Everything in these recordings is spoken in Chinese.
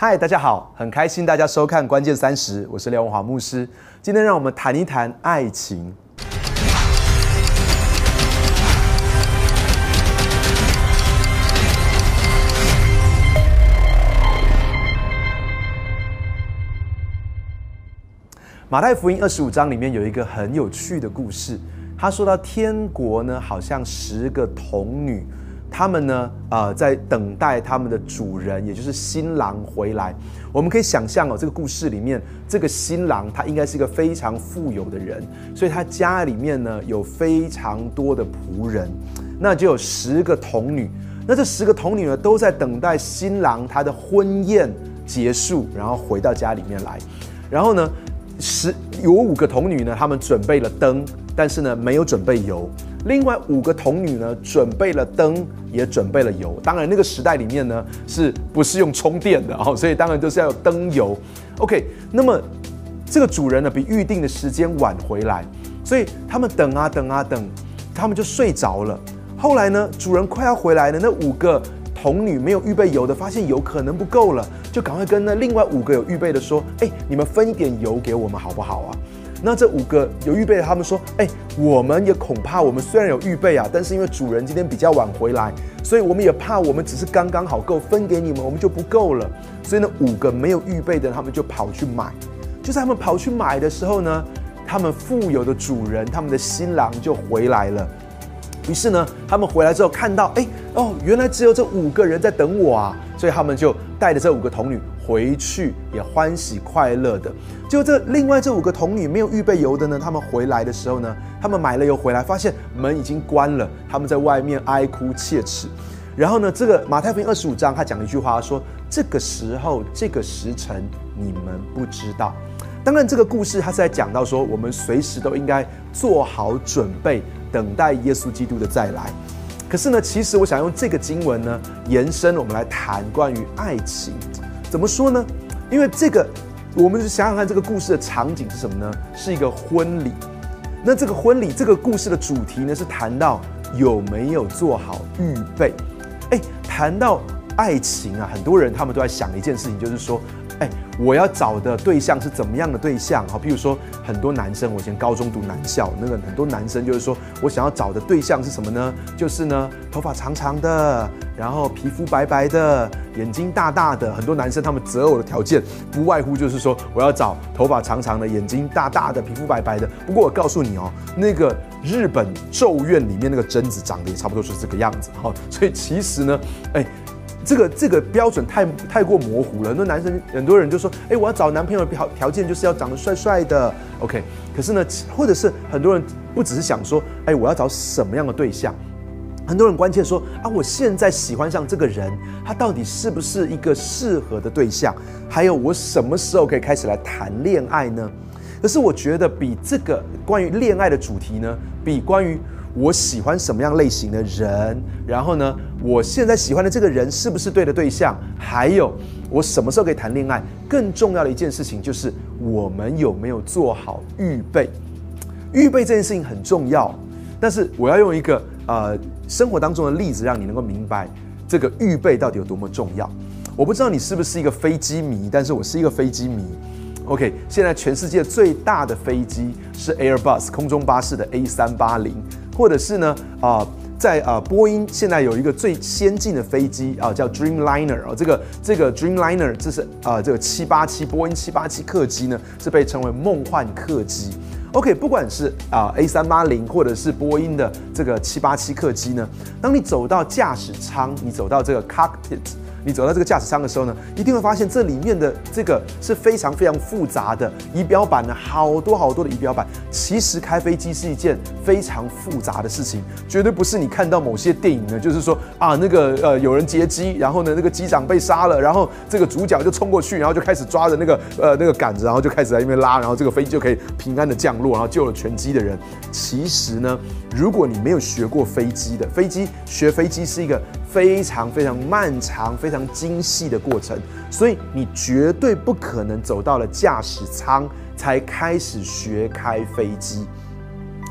嗨，大家好，很开心大家收看《关键三十》，我是廖文华牧师。今天让我们谈一谈爱情。马太福音二十五章里面有一个很有趣的故事，他说到天国呢，好像十个童女。他们呢，呃，在等待他们的主人，也就是新郎回来。我们可以想象哦，这个故事里面，这个新郎他应该是一个非常富有的人，所以他家里面呢有非常多的仆人，那就有十个童女。那这十个童女呢，都在等待新郎他的婚宴结束，然后回到家里面来。然后呢，十有五个童女呢，他们准备了灯，但是呢，没有准备油。另外五个童女呢，准备了灯，也准备了油。当然，那个时代里面呢，是不是用充电的哦？所以当然就是要有灯油。OK，那么这个主人呢，比预定的时间晚回来，所以他们等啊等啊等，他们就睡着了。后来呢，主人快要回来了，那五个童女没有预备油的，发现油可能不够了，就赶快跟那另外五个有预备的说：“哎，你们分一点油给我们好不好啊？”那这五个有预备的，他们说：“哎，我们也恐怕我们虽然有预备啊，但是因为主人今天比较晚回来，所以我们也怕我们只是刚刚好够分给你们，我们就不够了。所以呢，五个没有预备的，他们就跑去买。就在他们跑去买的时候呢，他们富有的主人，他们的新郎就回来了。于是呢，他们回来之后看到，哎，哦，原来只有这五个人在等我啊，所以他们就带着这五个童女。”回去也欢喜快乐的，就这另外这五个童女没有预备油的呢，他们回来的时候呢，他们买了油回来，发现门已经关了，他们在外面哀哭切齿。然后呢，这个马太福音二十五章他讲了一句话，说这个时候这个时辰你们不知道。当然，这个故事他是在讲到说，我们随时都应该做好准备，等待耶稣基督的再来。可是呢，其实我想用这个经文呢，延伸我们来谈关于爱情。怎么说呢？因为这个，我们就想想看，这个故事的场景是什么呢？是一个婚礼。那这个婚礼，这个故事的主题呢，是谈到有没有做好预备。哎，谈到爱情啊，很多人他们都在想一件事情，就是说。我要找的对象是怎么样的对象？好，譬如说很多男生，我以前高中读男校，那个很多男生就是说我想要找的对象是什么呢？就是呢，头发长长的，然后皮肤白白的，眼睛大大的。很多男生他们择偶的条件不外乎就是说我要找头发长长的，眼睛大大的，皮肤白白的。不过我告诉你哦，那个日本咒怨里面那个贞子长得也差不多是这个样子。好，所以其实呢，哎。这个这个标准太太过模糊了，很多男生很多人就说，哎，我要找男朋友的条条件就是要长得帅帅的，OK。可是呢，或者是很多人不只是想说，哎，我要找什么样的对象？很多人关切说，啊，我现在喜欢上这个人，他到底是不是一个适合的对象？还有我什么时候可以开始来谈恋爱呢？可是我觉得比这个关于恋爱的主题呢，比关于我喜欢什么样类型的人，然后呢，我现在喜欢的这个人是不是对的对象？还有我什么时候可以谈恋爱？更重要的一件事情就是我们有没有做好预备？预备这件事情很重要，但是我要用一个呃生活当中的例子，让你能够明白这个预备到底有多么重要。我不知道你是不是一个飞机迷，但是我是一个飞机迷。OK，现在全世界最大的飞机是 Airbus 空中巴士的 A 三八零。或者是呢啊，在啊波音现在有一个最先进的飞机啊，叫 Dreamliner 啊，这个这个 Dreamliner 这是啊这个七八七波音七八七客机呢，是被称为梦幻客机。OK，不管是啊 A 三八零或者是波音的这个七八七客机呢，当你走到驾驶舱，你走到这个 cockpit。你走到这个驾驶舱的时候呢，一定会发现这里面的这个是非常非常复杂的仪表板呢，好多好多的仪表板。其实开飞机是一件非常复杂的事情，绝对不是你看到某些电影呢，就是说啊那个呃有人劫机，然后呢那个机长被杀了，然后这个主角就冲过去，然后就开始抓着那个呃那个杆子，然后就开始在那边拉，然后这个飞机就可以平安的降落，然后救了全机的人。其实呢，如果你没有学过飞机的飞机，学飞机是一个。非常非常漫长、非常精细的过程，所以你绝对不可能走到了驾驶舱才开始学开飞机。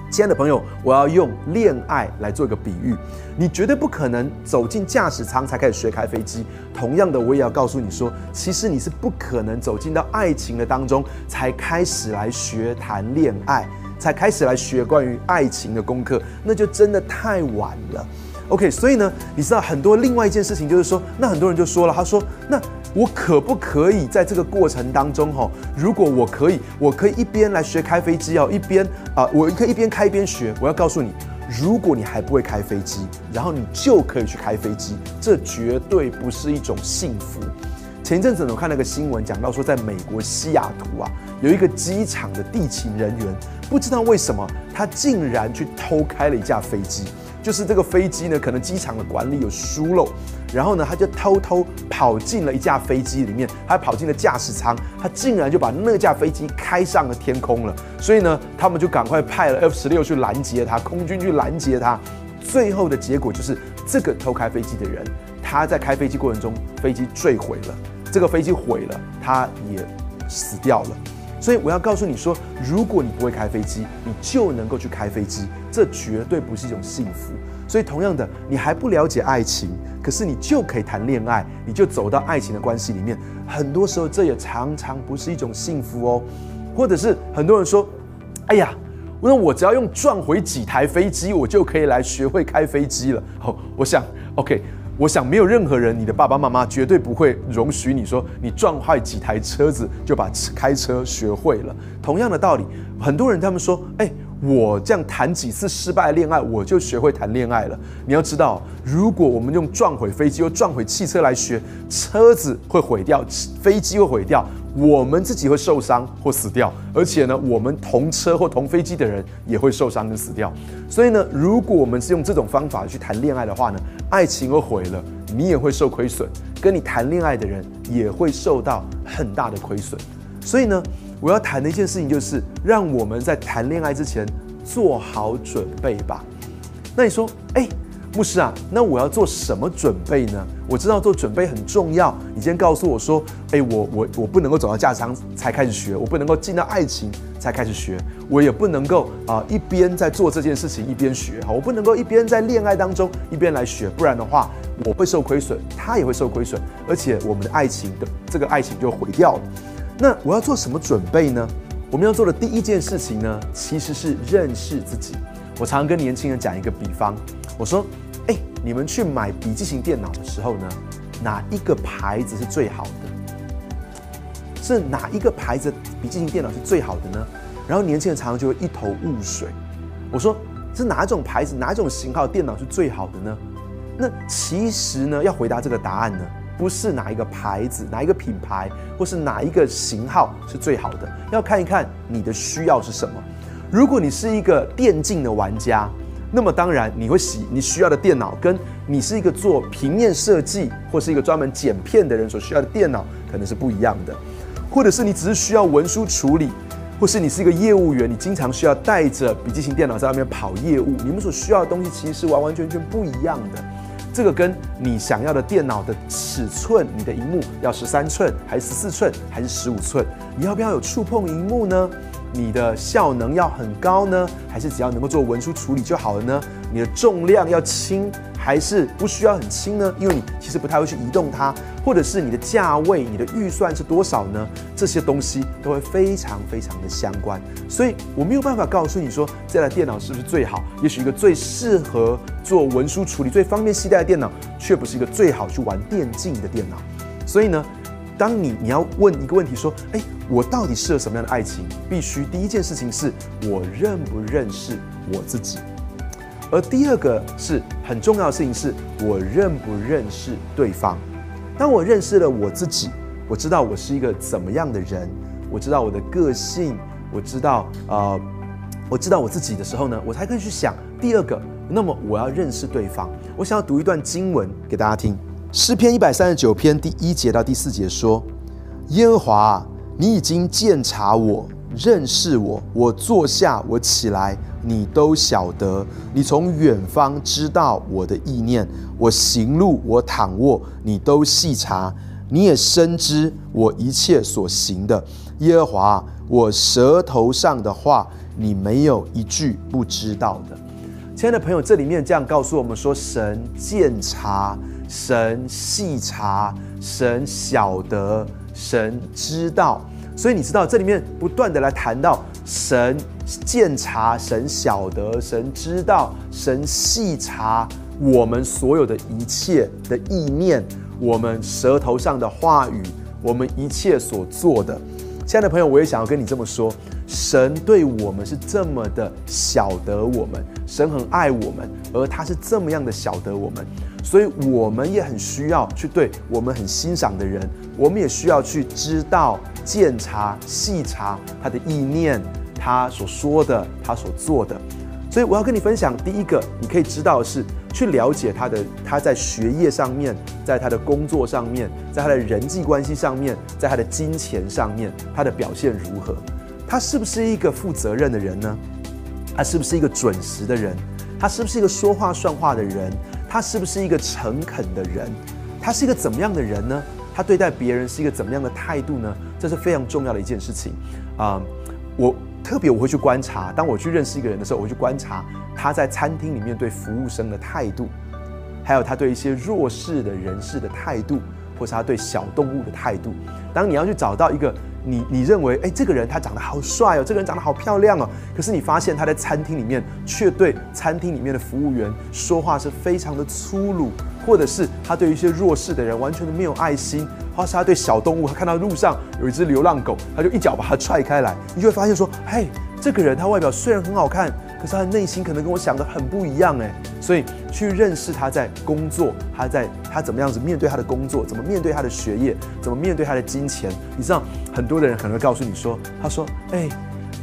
亲爱的朋友，我要用恋爱来做一个比喻。你绝对不可能走进驾驶舱才开始学开飞机。同样的，我也要告诉你说，其实你是不可能走进到爱情的当中才开始来学谈恋爱，才开始来学关于爱情的功课，那就真的太晚了。OK，所以呢，你知道很多另外一件事情就是说，那很多人就说了，他说那。我可不可以在这个过程当中，哈，如果我可以，我可以一边来学开飞机哦，一边啊，我可以一边开一边学。我要告诉你，如果你还不会开飞机，然后你就可以去开飞机，这绝对不是一种幸福。前一阵子我看那个新闻，讲到说，在美国西雅图啊，有一个机场的地勤人员，不知道为什么，他竟然去偷开了一架飞机。就是这个飞机呢，可能机场的管理有疏漏，然后呢，他就偷偷跑进了一架飞机里面，他跑进了驾驶舱，他竟然就把那架飞机开上了天空了。所以呢，他们就赶快派了 F 十六去拦截他，空军去拦截他。最后的结果就是，这个偷开飞机的人，他在开飞机过程中，飞机坠毁了，这个飞机毁了，他也死掉了。所以我要告诉你说，如果你不会开飞机，你就能够去开飞机，这绝对不是一种幸福。所以同样的，你还不了解爱情，可是你就可以谈恋爱，你就走到爱情的关系里面。很多时候，这也常常不是一种幸福哦。或者是很多人说：“哎呀，那我只要用赚回几台飞机，我就可以来学会开飞机了。”好，我想，OK。我想没有任何人，你的爸爸妈妈绝对不会容许你说你撞坏几台车子就把开车学会了。同样的道理，很多人他们说，哎，我这样谈几次失败恋爱，我就学会谈恋爱了。你要知道，如果我们用撞毁飞机又撞毁汽车来学，车子会毁掉，飞机会毁掉。我们自己会受伤或死掉，而且呢，我们同车或同飞机的人也会受伤跟死掉。所以呢，如果我们是用这种方法去谈恋爱的话呢，爱情会毁了，你也会受亏损，跟你谈恋爱的人也会受到很大的亏损。所以呢，我要谈的一件事情就是，让我们在谈恋爱之前做好准备吧。那你说，哎？牧师啊，那我要做什么准备呢？我知道做准备很重要。你今天告诉我说，哎，我我我不能够走到驾驶舱才开始学，我不能够进到爱情才开始学，我也不能够啊一边在做这件事情一边学，好，我不能够一边在恋爱当中一边来学，不然的话我会受亏损，他也会受亏损，而且我们的爱情的这个爱情就毁掉了。那我要做什么准备呢？我们要做的第一件事情呢，其实是认识自己。我常常跟年轻人讲一个比方，我说。哎，你们去买笔记型电脑的时候呢，哪一个牌子是最好的？是哪一个牌子笔记型电脑是最好的呢？然后年轻人常常就会一头雾水。我说是哪种牌子、哪种型号电脑是最好的呢？那其实呢，要回答这个答案呢，不是哪一个牌子、哪一个品牌，或是哪一个型号是最好的，要看一看你的需要是什么。如果你是一个电竞的玩家。那么当然，你会洗你需要的电脑，跟你是一个做平面设计或是一个专门剪片的人所需要的电脑可能是不一样的，或者是你只是需要文书处理，或是你是一个业务员，你经常需要带着笔记型电脑在外面跑业务，你们所需要的东西其实是完完全全不一样的。这个跟你想要的电脑的尺寸，你的荧幕要十三寸还是十四寸还是十五寸？你要不要有触碰荧幕呢？你的效能要很高呢，还是只要能够做文书处理就好了呢？你的重量要轻，还是不需要很轻呢？因为你其实不太会去移动它，或者是你的价位、你的预算是多少呢？这些东西都会非常非常的相关。所以我没有办法告诉你说这台电脑是不是最好，也许一个最适合做文书处理、最方便携带的电脑，却不是一个最好去玩电竞的电脑。所以呢？当你你要问一个问题说，哎，我到底适合什么样的爱情？必须第一件事情是我认不认识我自己，而第二个是很重要的事情是我认不认识对方。当我认识了我自己，我知道我是一个怎么样的人，我知道我的个性，我知道呃，我知道我自己的时候呢，我才可以去想第二个。那么我要认识对方，我想要读一段经文给大家听。诗篇一百三十九篇第一节到第四节说：“耶和华，你已经鉴察我，认识我。我坐下，我起来，你都晓得。你从远方知道我的意念。我行路，我躺卧，你都细察。你也深知我一切所行的。耶和华，我舌头上的话你没有一句不知道的。亲爱的朋友，这里面这样告诉我们说：神鉴察，神细察，神晓得，神知道。所以你知道，这里面不断的来谈到神鉴察、神晓得、神知道、神细察我们所有的一切的意念，我们舌头上的话语，我们一切所做的。亲爱的朋友，我也想要跟你这么说：神对我们是这么的晓得我们，神很爱我们，而他是这么样的晓得我们，所以我们也很需要去对我们很欣赏的人，我们也需要去知道。鉴察、细查他的意念，他所说的，他所做的。所以我要跟你分享，第一个你可以知道的是，去了解他的他在学业上面，在他的工作上面，在他的人际关系上面，在他的金钱上面，他的表现如何？他是不是一个负责任的人呢？他是不是一个准时的人？他是不是一个说话算话的人？他是不是一个诚恳的人？他是一个怎么样的人呢？他对待别人是一个怎么样的态度呢？这是非常重要的一件事情啊！我特别我会去观察，当我去认识一个人的时候，我会去观察他在餐厅里面对服务生的态度，还有他对一些弱势的人士的态度，或是他对小动物的态度。当你要去找到一个你你认为哎，这个人他长得好帅哦，这个人长得好漂亮哦，可是你发现他在餐厅里面却对餐厅里面的服务员说话是非常的粗鲁。或者是他对一些弱势的人完全的没有爱心，或是他对小动物，他看到路上有一只流浪狗，他就一脚把它踹开来，你就会发现说，嘿，这个人他外表虽然很好看，他的内心可能跟我想的很不一样哎。所以去认识他在工作，他在他怎么样子面对他的工作，怎么面对他的学业，怎么面对他的金钱。你知道很多的人可能会告诉你说，他说，哎。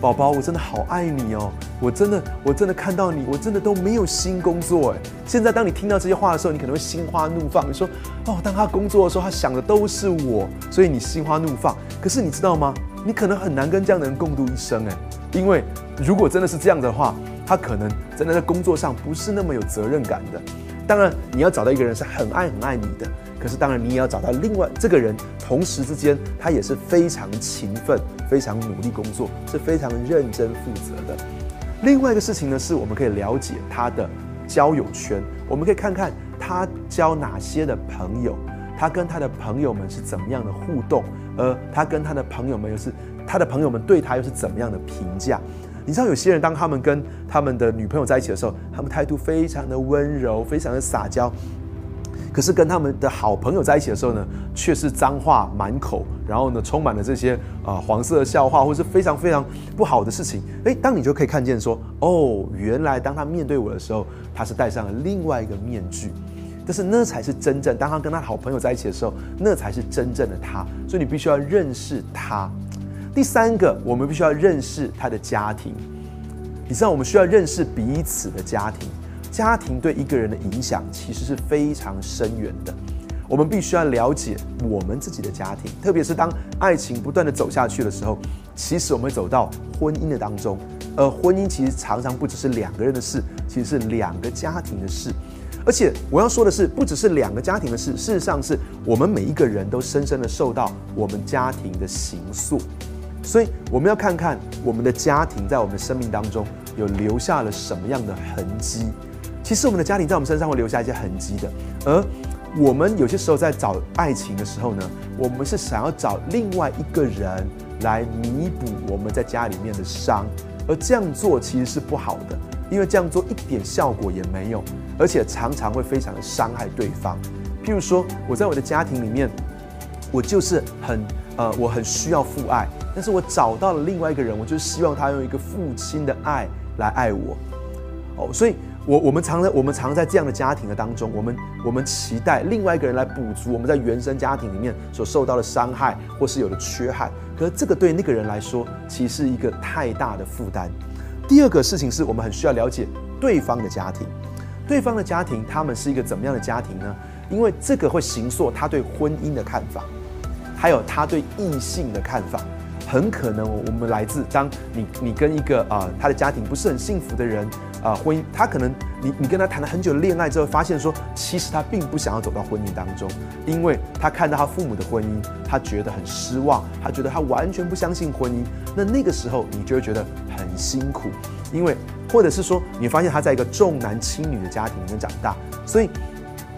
宝宝，我真的好爱你哦！我真的，我真的看到你，我真的都没有心工作哎。现在当你听到这些话的时候，你可能会心花怒放。你说哦，当他工作的时候，他想的都是我，所以你心花怒放。可是你知道吗？你可能很难跟这样的人共度一生哎，因为如果真的是这样的话，他可能真的在工作上不是那么有责任感的。当然，你要找到一个人是很爱很爱你的。可是，当然，你也要找到另外这个人，同时之间，他也是非常勤奋、非常努力工作，是非常认真负责的。另外一个事情呢，是我们可以了解他的交友圈，我们可以看看他交哪些的朋友，他跟他的朋友们是怎么样的互动，而他跟他的朋友们又是他的朋友们对他又是怎么样的评价？你知道，有些人当他们跟他们的女朋友在一起的时候，他们态度非常的温柔，非常的撒娇。可是跟他们的好朋友在一起的时候呢，却是脏话满口，然后呢，充满了这些啊黄色的笑话，或是非常非常不好的事情。诶，当你就可以看见说，哦，原来当他面对我的时候，他是戴上了另外一个面具，但是那才是真正。当他跟他好朋友在一起的时候，那才是真正的他。所以你必须要认识他。第三个，我们必须要认识他的家庭。你知道，我们需要认识彼此的家庭。家庭对一个人的影响其实是非常深远的，我们必须要了解我们自己的家庭，特别是当爱情不断的走下去的时候，其实我们走到婚姻的当中，而婚姻其实常常不只是两个人的事，其实是两个家庭的事，而且我要说的是，不只是两个家庭的事，事实上是我们每一个人都深深的受到我们家庭的形塑，所以我们要看看我们的家庭在我们的生命当中有留下了什么样的痕迹。其实我们的家庭在我们身上会留下一些痕迹的，而我们有些时候在找爱情的时候呢，我们是想要找另外一个人来弥补我们在家里面的伤，而这样做其实是不好的，因为这样做一点效果也没有，而且常常会非常的伤害对方。譬如说，我在我的家庭里面，我就是很呃，我很需要父爱，但是我找到了另外一个人，我就希望他用一个父亲的爱来爱我，哦，所以。我我们常在我们常在这样的家庭的当中，我们我们期待另外一个人来补足我们在原生家庭里面所受到的伤害或是有的缺憾，可是这个对那个人来说，其实是一个太大的负担。第二个事情是我们很需要了解对方的家庭，对方的家庭他们是一个怎么样的家庭呢？因为这个会形塑他对婚姻的看法，还有他对异性的看法。很可能我们来自当你你跟一个啊他的家庭不是很幸福的人啊婚姻，他可能你你跟他谈了很久的恋爱之后，发现说其实他并不想要走到婚姻当中，因为他看到他父母的婚姻，他觉得很失望，他觉得他完全不相信婚姻。那那个时候你就会觉得很辛苦，因为或者是说你发现他在一个重男轻女的家庭里面长大，所以。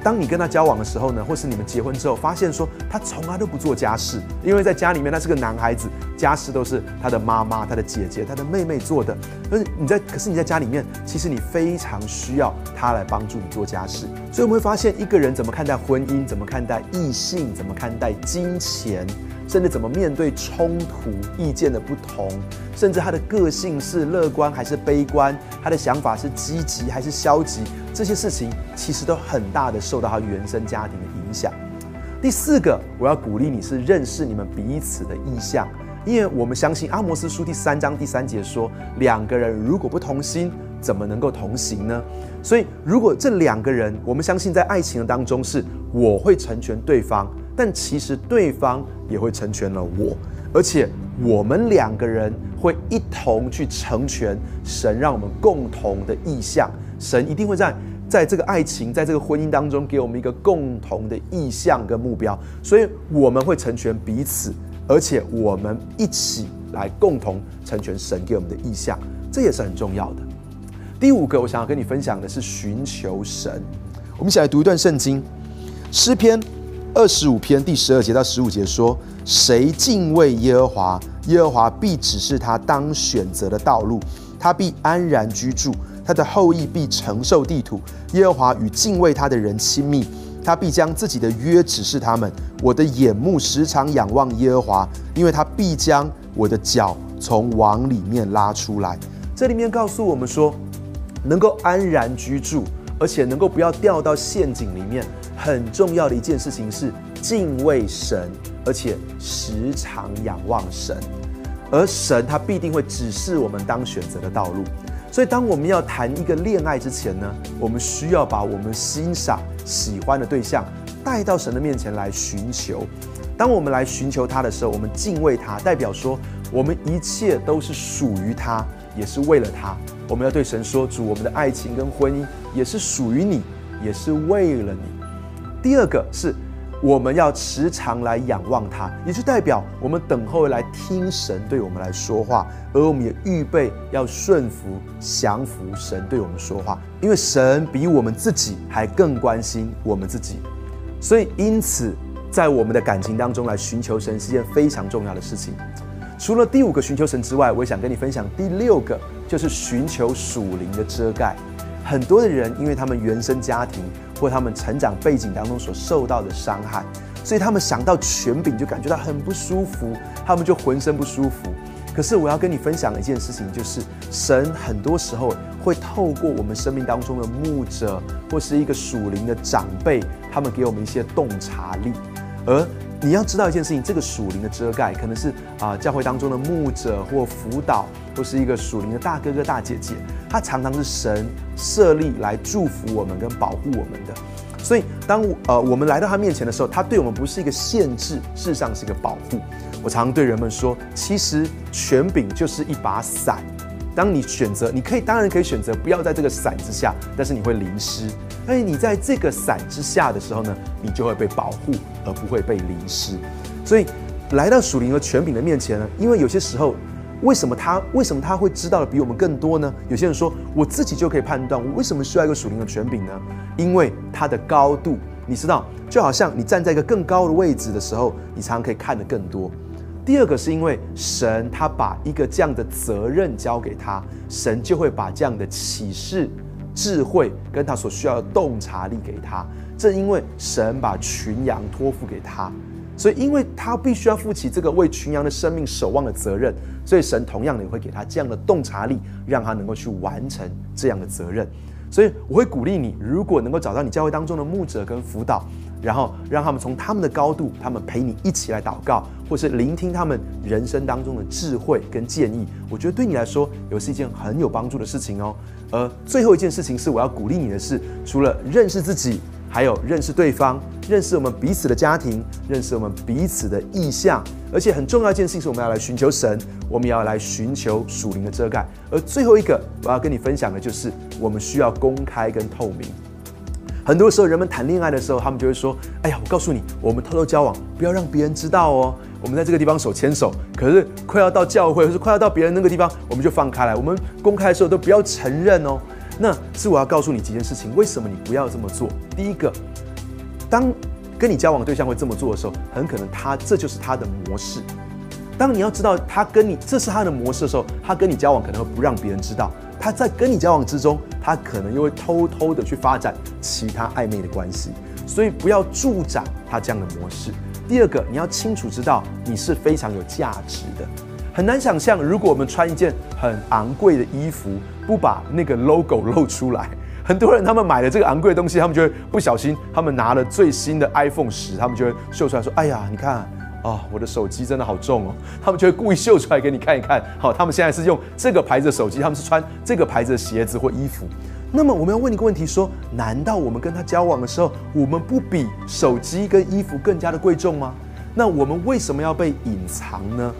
当你跟他交往的时候呢，或是你们结婚之后，发现说他从来都不做家事，因为在家里面他是个男孩子，家事都是他的妈妈、他的姐姐、他的妹妹做的。可是你在，可是你在家里面，其实你非常需要他来帮助你做家事。所以我们会发现，一个人怎么看待婚姻，怎么看待异性，怎么看待金钱。甚至怎么面对冲突、意见的不同，甚至他的个性是乐观还是悲观，他的想法是积极还是消极，这些事情其实都很大的受到他原生家庭的影响。第四个，我要鼓励你是认识你们彼此的意向，因为我们相信阿摩斯书第三章第三节说，两个人如果不同心，怎么能够同行呢？所以，如果这两个人，我们相信在爱情的当中是我会成全对方。但其实对方也会成全了我，而且我们两个人会一同去成全神让我们共同的意向。神一定会在在这个爱情，在这个婚姻当中给我们一个共同的意向跟目标，所以我们会成全彼此，而且我们一起来共同成全神给我们的意向，这也是很重要的。第五个，我想要跟你分享的是寻求神。我们一起来读一段圣经，诗篇。二十五篇第十二节到十五节说：“谁敬畏耶和华，耶和华必指示他当选择的道路，他必安然居住，他的后裔必承受地土。耶和华与敬畏他的人亲密，他必将自己的约指示他们。我的眼目时常仰望耶和华，因为他必将我的脚从网里面拉出来。”这里面告诉我们说，能够安然居住。而且能够不要掉到陷阱里面，很重要的一件事情是敬畏神，而且时常仰望神，而神他必定会指示我们当选择的道路。所以，当我们要谈一个恋爱之前呢，我们需要把我们欣赏、喜欢的对象带到神的面前来寻求。当我们来寻求他的时候，我们敬畏他，代表说我们一切都是属于他，也是为了他。我们要对神说：“主，我们的爱情跟婚姻也是属于你，也是为了你。”第二个是，我们要时常来仰望他，也就代表我们等候来听神对我们来说话，而我们也预备要顺服、降服神对我们说话，因为神比我们自己还更关心我们自己。所以，因此，在我们的感情当中来寻求神是件非常重要的事情。除了第五个寻求神之外，我也想跟你分享第六个。就是寻求属灵的遮盖。很多的人，因为他们原生家庭或他们成长背景当中所受到的伤害，所以他们想到权柄就感觉到很不舒服，他们就浑身不舒服。可是我要跟你分享一件事情，就是神很多时候会透过我们生命当中的牧者或是一个属灵的长辈，他们给我们一些洞察力，而。你要知道一件事情，这个属灵的遮盖可能是啊，教会当中的牧者或辅导，或是一个属灵的大哥哥大姐姐，他常常是神设立来祝福我们跟保护我们的。所以，当呃我们来到他面前的时候，他对我们不是一个限制，事实上是一个保护。我常常对人们说，其实权柄就是一把伞。当你选择，你可以当然可以选择不要在这个伞之下，但是你会淋湿。但是你在这个伞之下的时候呢，你就会被保护，而不会被淋湿。所以来到属灵和权柄的面前呢，因为有些时候，为什么他为什么他会知道的比我们更多呢？有些人说，我自己就可以判断，我为什么需要一个属灵的权柄呢？因为它的高度，你知道，就好像你站在一个更高的位置的时候，你常常可以看得更多。第二个是因为神他把一个这样的责任交给他，神就会把这样的启示、智慧跟他所需要的洞察力给他。正因为神把群羊托付给他，所以因为他必须要负起这个为群羊的生命守望的责任，所以神同样也会给他这样的洞察力，让他能够去完成这样的责任。所以我会鼓励你，如果能够找到你教会当中的牧者跟辅导。然后让他们从他们的高度，他们陪你一起来祷告，或是聆听他们人生当中的智慧跟建议。我觉得对你来说，也是一件很有帮助的事情哦。而最后一件事情是，我要鼓励你的是，除了认识自己、还有认识对方，认识我们彼此的家庭，认识我们彼此的意向，而且很重要一件事情是，我们要来寻求神，我们也要来寻求属灵的遮盖。而最后一个，我要跟你分享的就是，我们需要公开跟透明。很多时候，人们谈恋爱的时候，他们就会说：“哎呀，我告诉你，我们偷偷交往，不要让别人知道哦。我们在这个地方手牵手，可是快要到教会，或是快要到别人那个地方，我们就放开来。我们公开的时候都不要承认哦。那是我要告诉你几件事情，为什么你不要这么做？第一个，当跟你交往对象会这么做的时候，很可能他这就是他的模式。当你要知道他跟你这是他的模式的时候，他跟你交往可能会不让别人知道。他在跟你交往之中，他可能又会偷偷的去发展其他暧昧的关系，所以不要助长他这样的模式。第二个，你要清楚知道你是非常有价值的。很难想象，如果我们穿一件很昂贵的衣服，不把那个 logo 露出来，很多人他们买了这个昂贵的东西，他们就会不小心，他们拿了最新的 iPhone 十，他们就会秀出来说：“哎呀，你看。”啊，我的手机真的好重哦！他们就会故意秀出来给你看一看。好，他们现在是用这个牌子的手机，他们是穿这个牌子的鞋子或衣服。那么我们要问一个问题：说，难道我们跟他交往的时候，我们不比手机跟衣服更加的贵重吗？那我们为什么要被隐藏呢？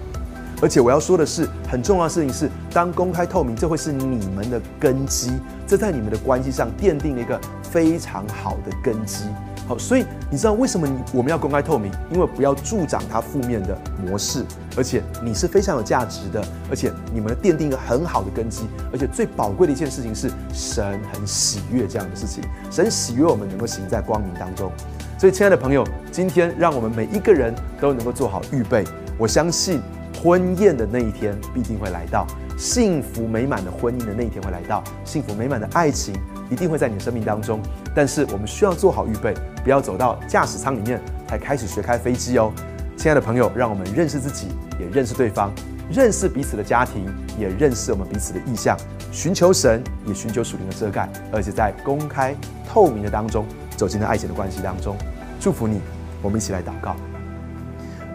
而且我要说的是，很重要的事情是，当公开透明，这会是你们的根基，这在你们的关系上奠定了一个非常好的根基。好，所以你知道为什么我们要公开透明？因为不要助长它负面的模式，而且你是非常有价值的，而且你们奠定一个很好的根基，而且最宝贵的一件事情是神很喜悦这样的事情，神喜悦我们能够行在光明当中。所以，亲爱的朋友，今天让我们每一个人都能够做好预备。我相信婚宴的那一天必定会来到，幸福美满的婚姻的那一天会来到，幸福美满的爱情。一定会在你的生命当中，但是我们需要做好预备，不要走到驾驶舱里面才开始学开飞机哦。亲爱的朋友，让我们认识自己，也认识对方，认识彼此的家庭，也认识我们彼此的意向，寻求神，也寻求属灵的遮盖，而且在公开透明的当中走进了爱情的关系当中。祝福你，我们一起来祷告。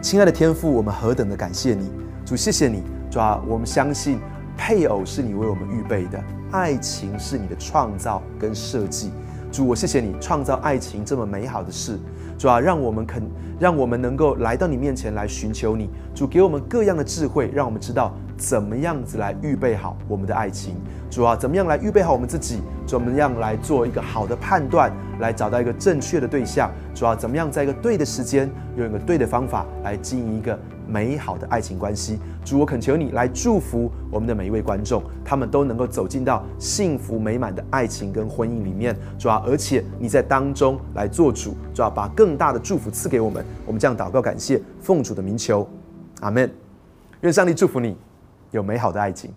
亲爱的天父，我们何等的感谢你，主，谢谢你，主啊，我们相信配偶是你为我们预备的。爱情是你的创造跟设计，主，我谢谢你创造爱情这么美好的事，主啊，让我们肯，让我们能够来到你面前来寻求你，主给我们各样的智慧，让我们知道怎么样子来预备好我们的爱情，主啊，怎么样来预备好我们自己，怎么样来做一个好的判断，来找到一个正确的对象，主啊，怎么样在一个对的时间，用一个对的方法来经营一个。美好的爱情关系，主，我恳求你来祝福我们的每一位观众，他们都能够走进到幸福美满的爱情跟婚姻里面，主啊，而且你在当中来做主，主啊，把更大的祝福赐给我们。我们这样祷告，感谢奉主的名求，阿门。愿上帝祝福你，有美好的爱情。